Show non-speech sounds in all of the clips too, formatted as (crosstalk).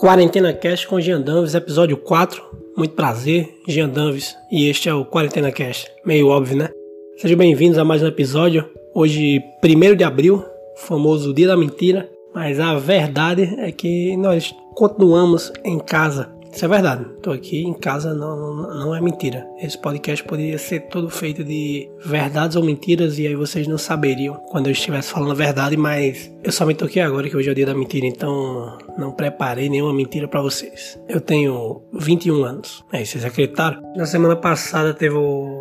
Quarentena Cast com Jean Danves, episódio 4. Muito prazer, Jean Danves, e este é o Quarentena Cast. Meio óbvio, né? Sejam bem-vindos a mais um episódio. Hoje, 1 de abril, famoso Dia da Mentira, mas a verdade é que nós continuamos em casa isso é verdade. Tô aqui em casa, não, não, não, é mentira. Esse podcast poderia ser todo feito de verdades ou mentiras e aí vocês não saberiam quando eu estivesse falando a verdade, mas eu somente tô aqui agora que hoje é o dia da mentira, então não preparei nenhuma mentira para vocês. Eu tenho 21 anos. É, vocês acreditaram? Na semana passada teve o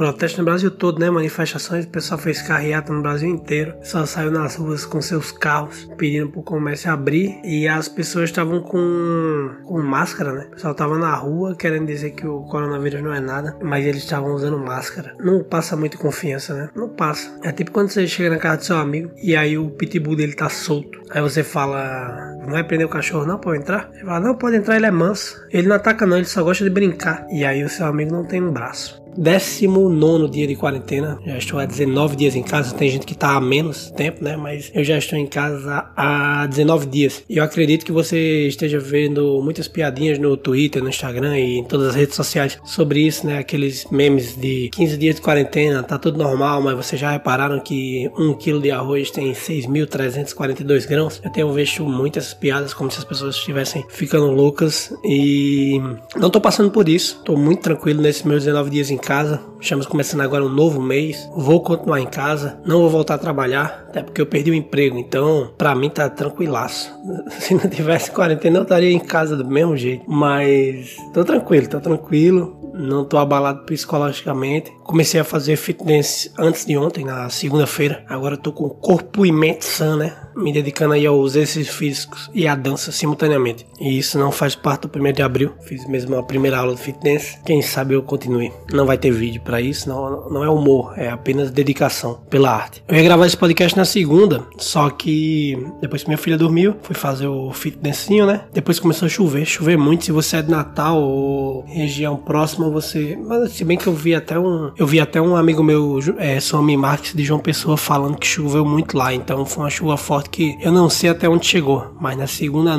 protesto no Brasil todo, né? Manifestações, o pessoal fez carreata no Brasil inteiro. Só saiu nas ruas com seus carros pedindo pro comércio abrir e as pessoas estavam com, com máscara, né? O pessoal tava na rua querendo dizer que o coronavírus não é nada, mas eles estavam usando máscara. Não passa muita confiança, né? Não passa. É tipo quando você chega na casa do seu amigo e aí o pitbull dele tá solto. Aí você fala, não vai prender o cachorro não, pode entrar? Ele fala, não, pode entrar, ele é manso. Ele não ataca não, ele só gosta de brincar. E aí o seu amigo não tem um braço. 19 dia de quarentena, já estou há 19 dias em casa. Tem gente que está há menos tempo, né? Mas eu já estou em casa há 19 dias. E eu acredito que você esteja vendo muitas piadinhas no Twitter, no Instagram e em todas as redes sociais sobre isso, né? Aqueles memes de 15 dias de quarentena, tá tudo normal, mas vocês já repararam que um quilo de arroz tem 6.342 grãos? Eu tenho visto muitas piadas como se as pessoas estivessem ficando loucas e não estou passando por isso. Estou muito tranquilo nesses meus 19 dias em casa. Estamos começando agora um novo mês. Vou continuar em casa. Não vou voltar a trabalhar, até porque eu perdi o emprego. Então, para mim tá tranquilaço. (laughs) Se não tivesse quarentena, eu estaria em casa do mesmo jeito. Mas tô tranquilo, tô tranquilo não tô abalado psicologicamente. Comecei a fazer fitness antes de ontem, na segunda-feira. Agora tô com corpo e mente sã, né? Me dedicando aí aos exercícios físicos e à dança simultaneamente. E isso não faz parte do primeiro de abril. Fiz mesmo a primeira aula de fitness. Quem sabe eu continue. Não vai ter vídeo para isso, não, não é humor, é apenas dedicação pela arte. Eu ia gravar esse podcast na segunda, só que depois que minha filha dormiu, fui fazer o fitnessinho, né? Depois começou a chover, chover muito. Se você é de Natal ou região próxima, você. Mas se bem que eu vi até um. Eu vi até um amigo meu, é, Somi Marques de João Pessoa, falando que choveu muito lá. Então foi uma chuva forte que eu não sei até onde chegou. Mas na segunda,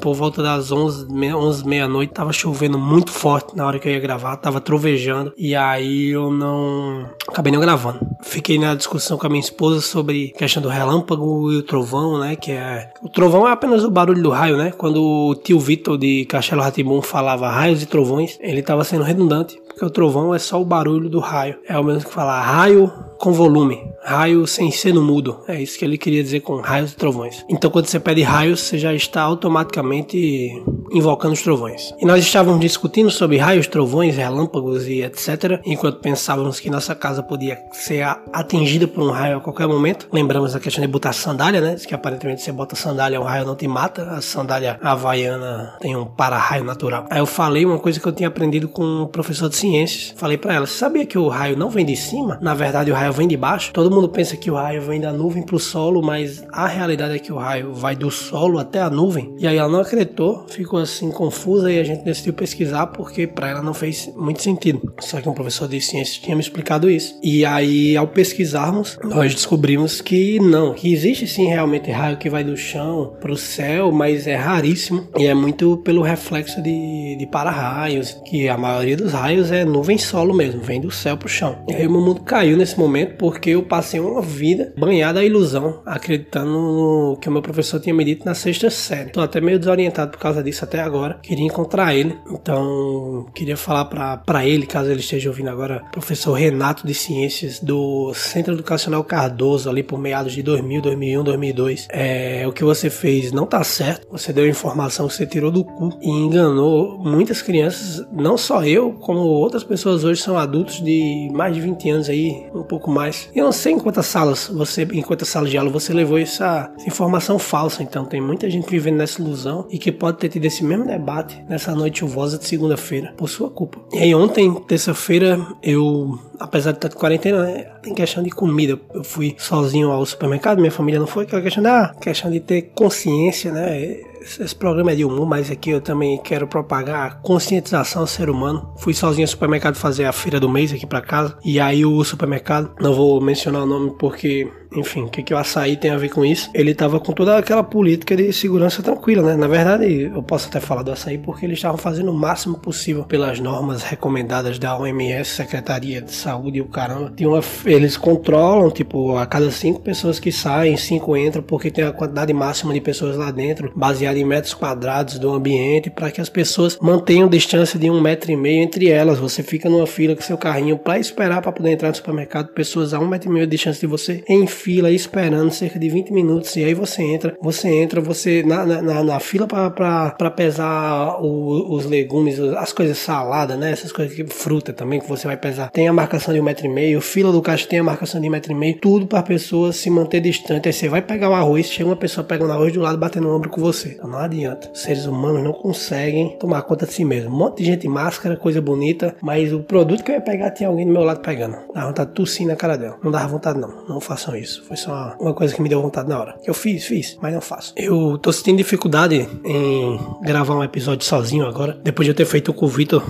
por volta das 11, 11 meia-noite, tava chovendo muito forte na hora que eu ia gravar. Tava trovejando. E aí eu não. Acabei não gravando. Fiquei na discussão com a minha esposa sobre a questão do relâmpago e o trovão, né? Que é. O trovão é apenas o barulho do raio, né? Quando o tio Vitor de Castelo Ratibum falava raios e trovões, ele tava sendo redundante redundante, porque o trovão é só o barulho do raio. É o mesmo que falar raio com volume, raio sem seno mudo. É isso que ele queria dizer com raios e trovões. Então, quando você pede raios, você já está automaticamente invocando os trovões. E nós estávamos discutindo sobre raios, trovões, relâmpagos e etc. Enquanto pensávamos que nossa casa podia ser atingida por um raio a qualquer momento. Lembramos da questão de botar sandália, né? Que aparentemente você bota sandália, o raio não te mata. A sandália havaiana tem um para-raio natural. Aí eu falei uma coisa que eu tinha aprendido com um professor de ciências. Falei para ela: sabia que o raio não vem de cima? Na verdade, o raio vem de baixo. Todo mundo pensa que o raio vem da nuvem para o solo, mas a realidade é que o raio vai do solo até a nuvem. E aí ela não acreditou, ficou assim confusa e a gente decidiu pesquisar porque para ela não fez muito sentido. Só que um professor de ciências tinha me explicado isso. E aí, ao pesquisarmos, nós descobrimos que não, que existe sim realmente raio que vai do chão para o céu, mas é raríssimo e é muito pelo reflexo de, de para-raios, que a maioria dos raios é nuvem solo mesmo, vem do céu para o chão. E aí o meu mundo caiu nesse momento porque eu passei uma vida banhada a ilusão, acreditando no que o meu professor tinha me dito na sexta série. Tô até meio desorientado por causa disso até agora. Queria encontrar ele, então queria falar para ele, caso ele esteja ouvindo agora, professor Renato de Ciências do Centro Educacional Cardoso, ali por meados de 2000, 2001, 2002. É, o que você fez não tá certo. Você deu informação que você tirou do cu e enganou muitas crianças, não só eu, como outras pessoas hoje são adultos de mais de 20 anos aí, um pouco mais. Eu não sei em quantas salas você, em quantas salas de aula você levou essa, informação falsa. Então tem muita gente vivendo nessa ilusão e que pode ter tido esse mesmo debate nessa noite chuvosa de segunda-feira por sua culpa. E aí ontem, terça-feira, eu apesar de estar de quarentena, né, tem questão de comida. Eu fui sozinho ao supermercado, minha família não foi, aquela questão da questão de ter consciência, né? Esse programa é de humor, mas aqui eu também quero propagar a conscientização ao ser humano. Fui sozinho ao supermercado fazer a feira do mês aqui para casa. E aí o supermercado, não vou mencionar o nome porque enfim, o que, que o açaí tem a ver com isso? Ele tava com toda aquela política de segurança tranquila, né? Na verdade, eu posso até falar do açaí porque eles estavam fazendo o máximo possível pelas normas recomendadas da OMS, Secretaria de Saúde e o caramba. Uma, eles controlam, tipo, a cada cinco pessoas que saem, cinco entram, porque tem a quantidade máxima de pessoas lá dentro, baseada em metros quadrados do ambiente, para que as pessoas mantenham distância de um metro e meio entre elas. Você fica numa fila com seu carrinho para esperar para poder entrar no supermercado, pessoas a um metro e meio de distância de você, enfim fila esperando cerca de 20 minutos e aí você entra, você entra, você na, na, na fila para pesar o, os legumes, as coisas saladas, né? Essas coisas que fruta também que você vai pesar. Tem a marcação de um metro e meio, fila do caixa tem a marcação de um metro e meio, tudo para pessoa se manter distante. Aí você vai pegar o arroz, chega uma pessoa pegando o arroz do lado batendo no ombro com você. Então não adianta. Os seres humanos não conseguem tomar conta de si mesmo. Um monte de gente máscara, coisa bonita, mas o produto que eu ia pegar tinha alguém do meu lado pegando. Dá vontade de tossir na cara dela. Não dava vontade não. Não façam isso. Foi só uma coisa que me deu vontade na hora. Eu fiz, fiz, mas não faço. Eu tô sentindo dificuldade em gravar um episódio sozinho agora. Depois de eu ter feito com o Vitor,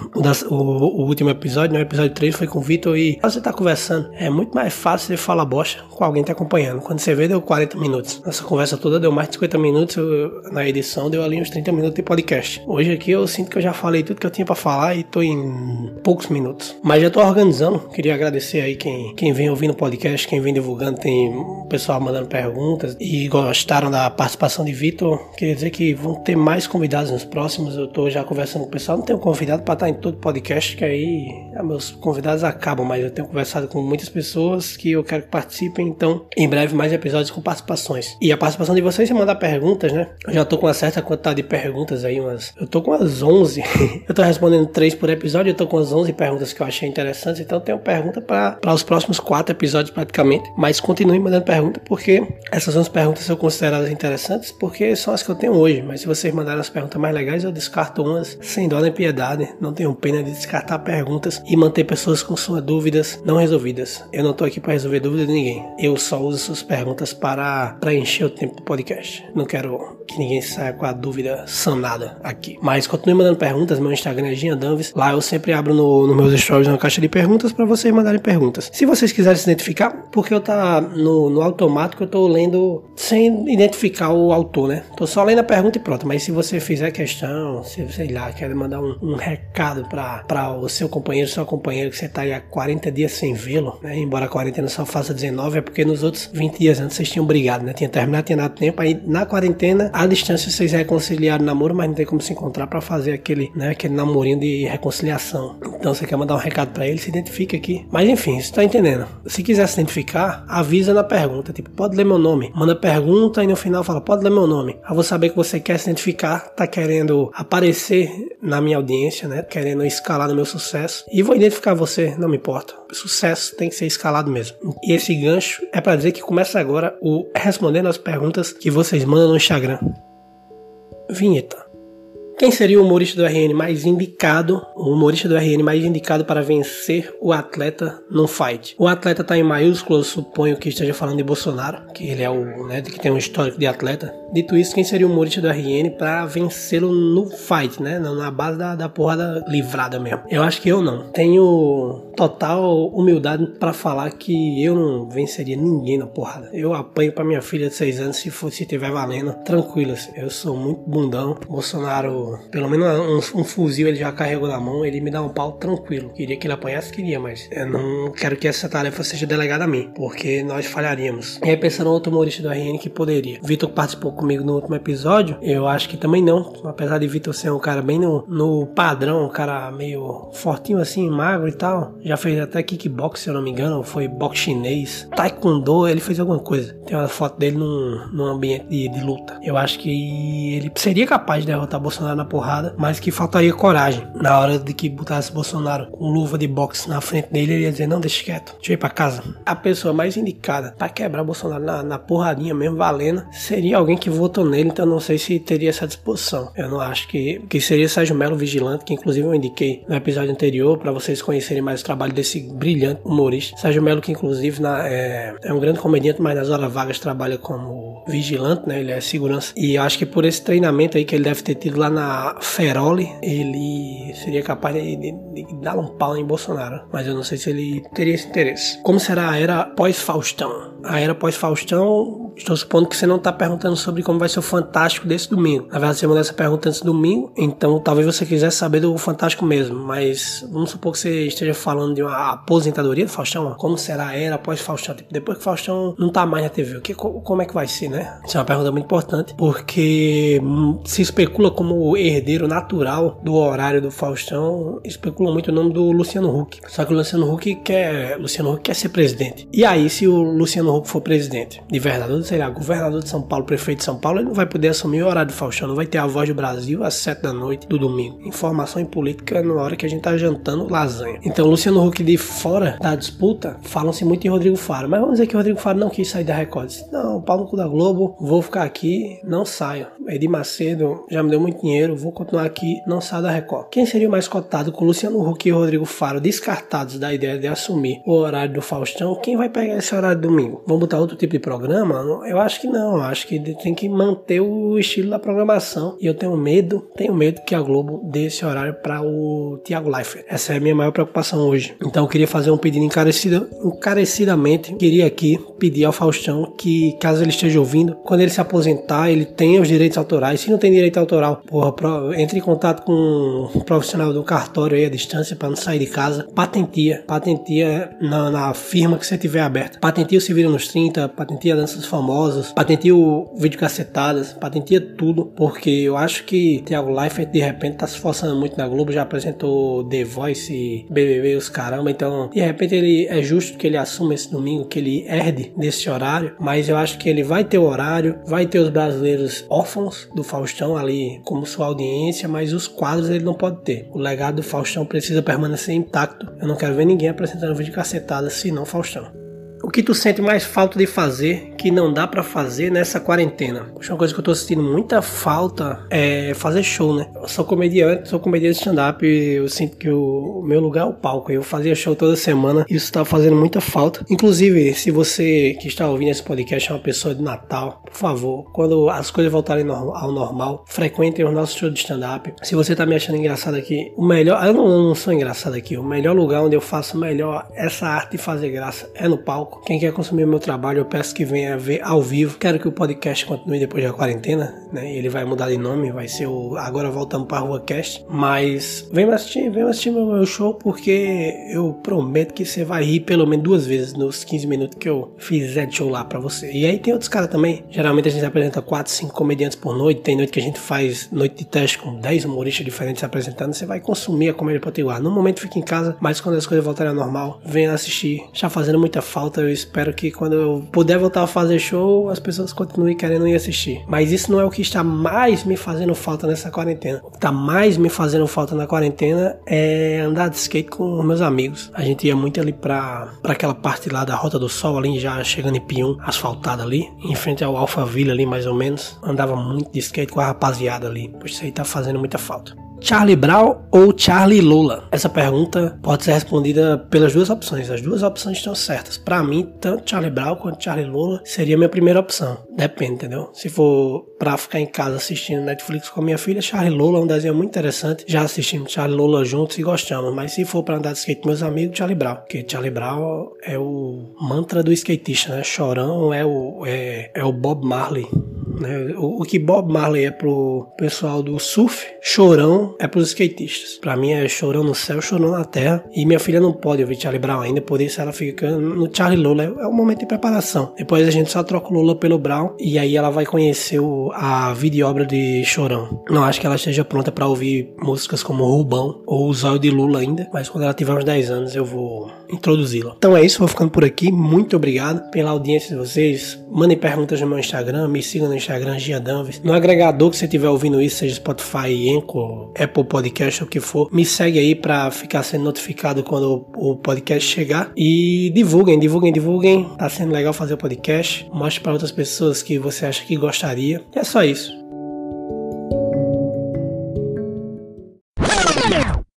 o, o, último episódio, né? O episódio 3 foi com o Vitor e você tá conversando. É muito mais fácil você falar bosta com alguém te acompanhando. Quando você vê, deu 40 minutos. Essa conversa toda deu mais de 50 minutos. Eu, na edição deu ali uns 30 minutos de podcast. Hoje aqui eu sinto que eu já falei tudo que eu tinha para falar e tô em poucos minutos. Mas já tô organizando. Queria agradecer aí quem, quem vem ouvindo o podcast, quem vem divulgando. Tem o pessoal mandando perguntas e gostaram da participação de Vitor. Queria dizer que vão ter mais convidados nos próximos. Eu tô já conversando com o pessoal. Não tenho convidado para estar em todo podcast, que aí ah, meus convidados acabam, mas eu tenho conversado com muitas pessoas que eu quero que participem. Então, em breve, mais episódios com participações. E a participação de vocês é mandar perguntas, né? Eu já tô com uma certa quantidade de perguntas aí, umas. Eu tô com umas 11. (laughs) eu tô respondendo 3 por episódio, eu tô com as 11 perguntas que eu achei interessantes. Então, tenho pergunta para os próximos 4 episódios praticamente. Mas continue mandando pergunta, porque essas 11 perguntas são consideradas interessantes, porque são as que eu tenho hoje. Mas se vocês mandarem as perguntas mais legais, eu descarto umas sem dó nem piedade. Não tenho pena de descartar perguntas e manter pessoas com suas dúvidas não resolvidas. Eu não tô aqui para resolver dúvidas de ninguém. Eu só uso suas perguntas para preencher o tempo do podcast. Não quero que ninguém saia com a dúvida sanada aqui. Mas continue mandando perguntas. Meu Instagram é Gian Danves. Lá eu sempre abro no, no meus stories uma caixa de perguntas para vocês mandarem perguntas. Se vocês quiserem se identificar, porque eu tá no, no automático, eu tô lendo sem identificar o autor, né? Tô só lendo a pergunta e pronto. Mas se você fizer questão, se sei lá, quer mandar um, um recado para o seu companheiro, seu companheiro que você tá aí há 40 dias sem vê-lo, né? Embora a quarentena só faça 19, é porque nos outros 20 dias antes vocês tinham brigado, né? Tinha terminado, tinha dado tempo. Aí na quarentena, à distância, vocês reconciliaram o namoro, mas não tem como se encontrar para fazer aquele, né? Aquele namorinho de reconciliação. Então você quer mandar um recado para ele, se identifica aqui. Mas enfim, você tá entendendo. Se quiser se identificar, avisa na pergunta, tipo, pode ler meu nome. Manda pergunta e no final fala, pode ler meu nome. Aí vou saber que você quer se identificar, tá querendo aparecer na minha audiência, né? Querendo escalar no meu sucesso. E vou identificar você, não me importa. Sucesso tem que ser escalado mesmo. E esse gancho é para dizer que começa agora o respondendo as perguntas que vocês mandam no Instagram. Vinheta. Quem seria o humorista do RN mais indicado, o humorista do RN mais indicado para vencer o atleta no fight? O atleta está em maiúsculo, eu suponho que esteja falando de Bolsonaro, que ele é o, né, que tem um histórico de atleta. Dito isso, quem seria o humorista do RN para vencê-lo no fight, né? Na base da, da porrada livrada mesmo. Eu acho que eu não. Tenho total humildade para falar que eu não venceria ninguém na porrada. Eu apanho para minha filha de 6 anos se for se tiver valendo, tranquilo. Assim. Eu sou muito bundão. Bolsonaro pelo menos um, um, fuzil ele já carregou na mão, ele me dá um pau tranquilo. Queria que ele apanhasse, queria, mas eu não quero que essa tarefa seja delegada a mim, porque nós falharíamos. E aí pensando outro humorista do RN que poderia. Vitor participou comigo no último episódio, eu acho que também não, apesar de Vitor ser um cara bem no, no padrão, um cara meio fortinho assim, magro e tal. Já fez até kickbox, se eu não me engano, foi boxe chinês, taekwondo, ele fez alguma coisa. Tem uma foto dele num, num ambiente de, de luta. Eu acho que ele seria capaz de derrotar Bolsonaro Na porrada, mas que faltaria coragem. Na hora de que botasse Bolsonaro com luva de boxe na frente dele, ele ia dizer: Não, deixa quieto, deixa eu ir pra casa. A pessoa mais indicada para quebrar Bolsonaro na, na, porradinha mesmo, valendo, seria alguém que votou nele, então não sei se teria essa disposição. Eu não acho que, que seria Sérgio Melo Vigilante, que inclusive eu indiquei no episódio anterior, para vocês conhecerem mais o trabalho desse brilhante humorista. Sérgio Melo, que inclusive na, é, é, um grande comediante, mas nas horas Vargas trabalha como vigilante, né? Ele é segurança. E eu acho que por esse treinamento aí que ele deve ter tido lá na Feroli, ele seria capaz de, de, de dar um pau em Bolsonaro. Mas eu não sei se ele teria esse interesse. Como será a era pós-Faustão? A era pós-Faustão, estou supondo que você não está perguntando sobre como vai ser o Fantástico desse domingo. Na verdade, você mandou essa pergunta antes do domingo, então talvez você quisesse saber do Fantástico mesmo. Mas vamos supor que você esteja falando de uma aposentadoria do Faustão. Como será a era pós-Faustão? Tipo, depois que Faustão não tá mais na TV, o que, como é que vai ser, né? Isso é uma pergunta muito importante, porque hum, se especula como herdeiro natural do horário do Faustão, especula muito o nome do Luciano Huck. Só que o Luciano Huck quer, Luciano Huck quer ser presidente. E aí, se o Luciano Huck for presidente de verdade, sei lá, governador de São Paulo, prefeito de São Paulo, ele não vai poder assumir o horário do Faustão, não vai ter a voz do Brasil às 7 da noite do domingo. Informação em política na hora que a gente tá jantando lasanha. Então, Luciano Huck de fora da disputa, falam-se muito em Rodrigo Faro, mas vamos dizer que o Rodrigo Faro não quis sair da Record. Disse, não, pau no cu da Globo, vou ficar aqui, não saio. Edir Macedo já me deu muito dinheiro, vou continuar aqui, não saio da Record. Quem seria mais cotado com Luciano Huck e Rodrigo Faro descartados da ideia de assumir o horário do Faustão? Quem vai pegar esse horário domingo? Vamos botar outro tipo de programa? Eu acho que não, eu acho que tem que manter o estilo da programação. E eu tenho medo, tenho medo que a Globo dê esse horário para o Thiago Leifert. Essa é a minha maior preocupação hoje. Então eu queria fazer um pedido encarecido, encarecidamente, queria aqui pedir ao Faustão que, caso ele esteja ouvindo, quando ele se aposentar, ele tenha os direitos autorais. Se não tem direito autoral, porra, entre em contato com um profissional do cartório aí à distância para não sair de casa. Patentia, patentia na, na firma que você tiver aberta. Patentia o Se Vira nos 30, patentia danças famosas, patentia o vídeo cacetadas, patentia tudo, porque eu acho que Thiago Leifert de repente tá se esforçando muito na Globo, já apresentou The Voice, BBB, os caramba, então de repente ele é justo que ele assuma esse domingo, que ele herde desse horário, mas eu acho que ele vai ter o horário, vai ter os brasileiros órfãos do Faustão ali como sua audiência, mas os quadros ele não pode ter. O legado do Faustão precisa permanecer intacto. Eu não quero ver ninguém apresentando vídeo cacetada senão Faustão. O que tu sente mais falta de fazer que não dá para fazer nessa quarentena? Uma coisa que eu tô sentindo muita falta é fazer show, né? Eu sou comediante, sou comediante de stand-up eu sinto que o meu lugar é o palco. Eu fazia show toda semana e isso tá fazendo muita falta. Inclusive, se você que está ouvindo esse podcast é uma pessoa de Natal, por favor, quando as coisas voltarem ao normal, frequentem os nossos shows de stand-up. Se você tá me achando engraçado aqui, o melhor. Eu não, eu não sou engraçado aqui. O melhor lugar onde eu faço melhor essa arte de fazer graça é no palco. Quem quer consumir meu trabalho, eu peço que venha ver ao vivo. Quero que o podcast continue depois da quarentena, né? Ele vai mudar de nome, vai ser o Agora Voltamos para a Rua Cast. Mas vem assistir, vem assistir meu, show, porque eu prometo que você vai rir pelo menos duas vezes nos 15 minutos que eu fizer de show lá para você. E aí tem outros caras também. Geralmente a gente apresenta 4, 5 comediantes por noite. Tem noite que a gente faz noite de teste com 10 humoristas diferentes apresentando. Você vai consumir a comédia potiguar. No momento fica em casa, mas quando as coisas voltarem ao normal, venha assistir. Já fazendo muita falta eu espero que quando eu puder voltar a fazer show, as pessoas continuem querendo ir assistir. Mas isso não é o que está mais me fazendo falta nessa quarentena. O que está mais me fazendo falta na quarentena é andar de skate com meus amigos. A gente ia muito ali pra aquela parte lá da Rota do Sol, ali já chegando em Pium, asfaltada ali, em frente ao Alphaville ali mais ou menos. Andava muito de skate com a rapaziada ali. Pois isso aí tá fazendo muita falta. Charlie Brown ou Charlie Lula? Essa pergunta pode ser respondida pelas duas opções. As duas opções estão certas. Para mim, tanto Charlie Brown quanto Charlie Lula seria a minha primeira opção. Depende, entendeu? Se for para ficar em casa assistindo Netflix com a minha filha, Charlie Lula é um desenho muito interessante. Já assistimos Charlie Lula juntos e gostamos. Mas se for para andar de skate com meus amigos, Charlie Brown. Porque Charlie Brown é o mantra do skatista, né? Chorão é o, é, é o Bob Marley né? O, o, que Bob Marley é pro pessoal do surf, chorão é pros skatistas. Pra mim é chorão no céu, chorão na terra. E minha filha não pode ouvir Charlie Brown ainda, por isso ela fica no Charlie Lola. É, um momento de preparação. Depois a gente só troca o Lola pelo Brown e aí ela vai conhecer o, a vida e obra de Chorão. Não acho que ela esteja pronta para ouvir músicas como Rubão ou o Zóio de Lula ainda, mas quando ela tiver uns 10 anos eu vou introduzi-la. Então é isso, vou ficando por aqui. Muito obrigado pela audiência de vocês. Mandem perguntas no meu Instagram, me sigam no Instagram, Gia Danves. No agregador que você estiver ouvindo isso, seja Spotify, Anchor, Apple Podcast, o que for, me segue aí para ficar sendo notificado quando o podcast chegar. E divulguem, divulguem, divulguem. Tá sendo legal fazer o podcast. Mostre para outras pessoas que você acha que gostaria. É só isso.